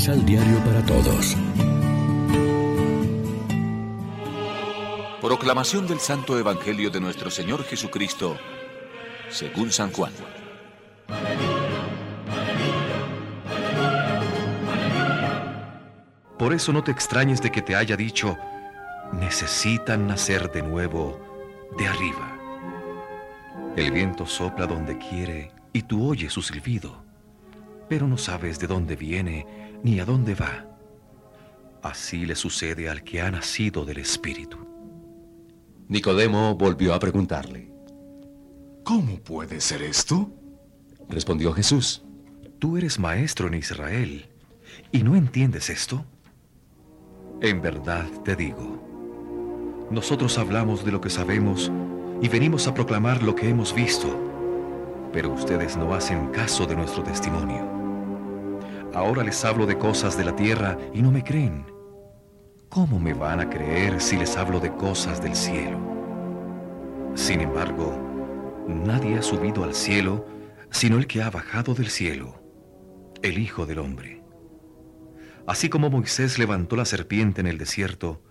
Misal Diario para Todos. Proclamación del Santo Evangelio de nuestro Señor Jesucristo, según San Juan. Por eso no te extrañes de que te haya dicho, necesitan nacer de nuevo de arriba. El viento sopla donde quiere y tú oyes su silbido, pero no sabes de dónde viene ni a dónde va. Así le sucede al que ha nacido del Espíritu. Nicodemo volvió a preguntarle. ¿Cómo puede ser esto? Respondió Jesús. Tú eres maestro en Israel y no entiendes esto. En verdad te digo, nosotros hablamos de lo que sabemos y venimos a proclamar lo que hemos visto, pero ustedes no hacen caso de nuestro testimonio. Ahora les hablo de cosas de la tierra y no me creen. ¿Cómo me van a creer si les hablo de cosas del cielo? Sin embargo, nadie ha subido al cielo sino el que ha bajado del cielo, el Hijo del Hombre. Así como Moisés levantó la serpiente en el desierto,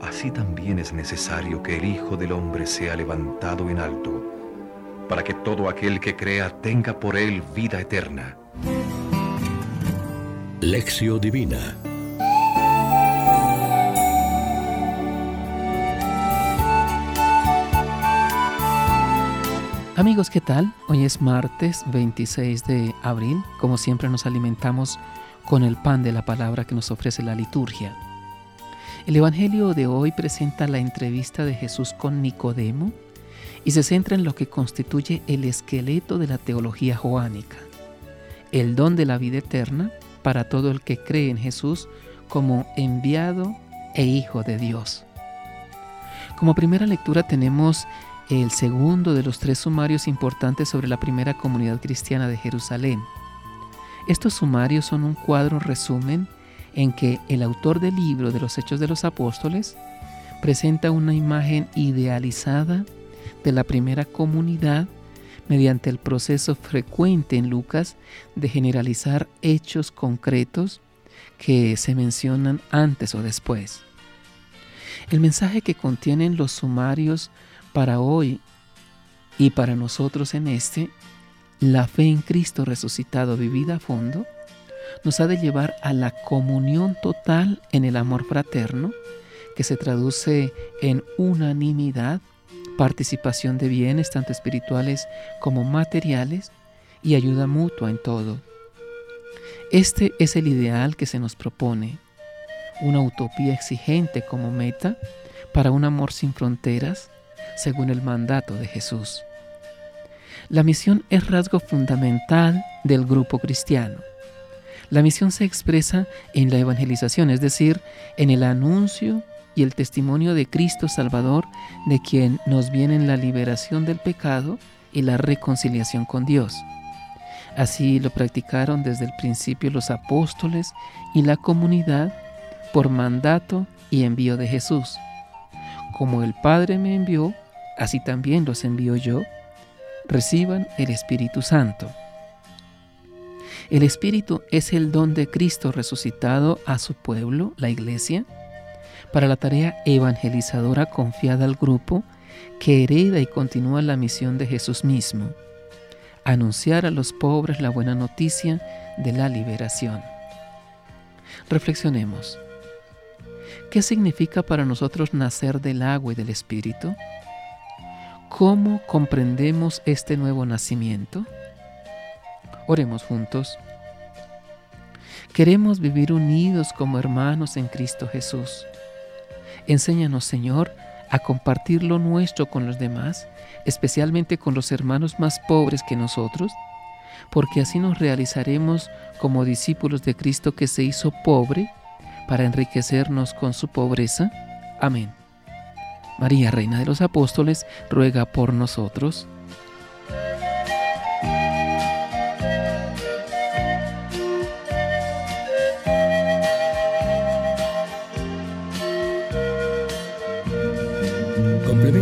así también es necesario que el Hijo del Hombre sea levantado en alto, para que todo aquel que crea tenga por él vida eterna. Lección Divina Amigos, ¿qué tal? Hoy es martes 26 de abril. Como siempre nos alimentamos con el pan de la palabra que nos ofrece la liturgia. El Evangelio de hoy presenta la entrevista de Jesús con Nicodemo y se centra en lo que constituye el esqueleto de la teología joánica, el don de la vida eterna para todo el que cree en Jesús como enviado e hijo de Dios. Como primera lectura tenemos el segundo de los tres sumarios importantes sobre la primera comunidad cristiana de Jerusalén. Estos sumarios son un cuadro resumen en que el autor del libro de los Hechos de los Apóstoles presenta una imagen idealizada de la primera comunidad mediante el proceso frecuente en Lucas de generalizar hechos concretos que se mencionan antes o después. El mensaje que contienen los sumarios para hoy y para nosotros en este, la fe en Cristo resucitado vivida a fondo, nos ha de llevar a la comunión total en el amor fraterno, que se traduce en unanimidad, participación de bienes tanto espirituales como materiales y ayuda mutua en todo. Este es el ideal que se nos propone, una utopía exigente como meta para un amor sin fronteras, según el mandato de Jesús. La misión es rasgo fundamental del grupo cristiano. La misión se expresa en la evangelización, es decir, en el anuncio y el testimonio de Cristo Salvador, de quien nos viene la liberación del pecado y la reconciliación con Dios. Así lo practicaron desde el principio los apóstoles y la comunidad por mandato y envío de Jesús. Como el Padre me envió, así también los envío yo, reciban el Espíritu Santo. El Espíritu es el don de Cristo resucitado a su pueblo, la iglesia, para la tarea evangelizadora confiada al grupo que hereda y continúa la misión de Jesús mismo, anunciar a los pobres la buena noticia de la liberación. Reflexionemos. ¿Qué significa para nosotros nacer del agua y del Espíritu? ¿Cómo comprendemos este nuevo nacimiento? Oremos juntos. Queremos vivir unidos como hermanos en Cristo Jesús. Enséñanos, Señor, a compartir lo nuestro con los demás, especialmente con los hermanos más pobres que nosotros, porque así nos realizaremos como discípulos de Cristo que se hizo pobre para enriquecernos con su pobreza. Amén. María, Reina de los Apóstoles, ruega por nosotros.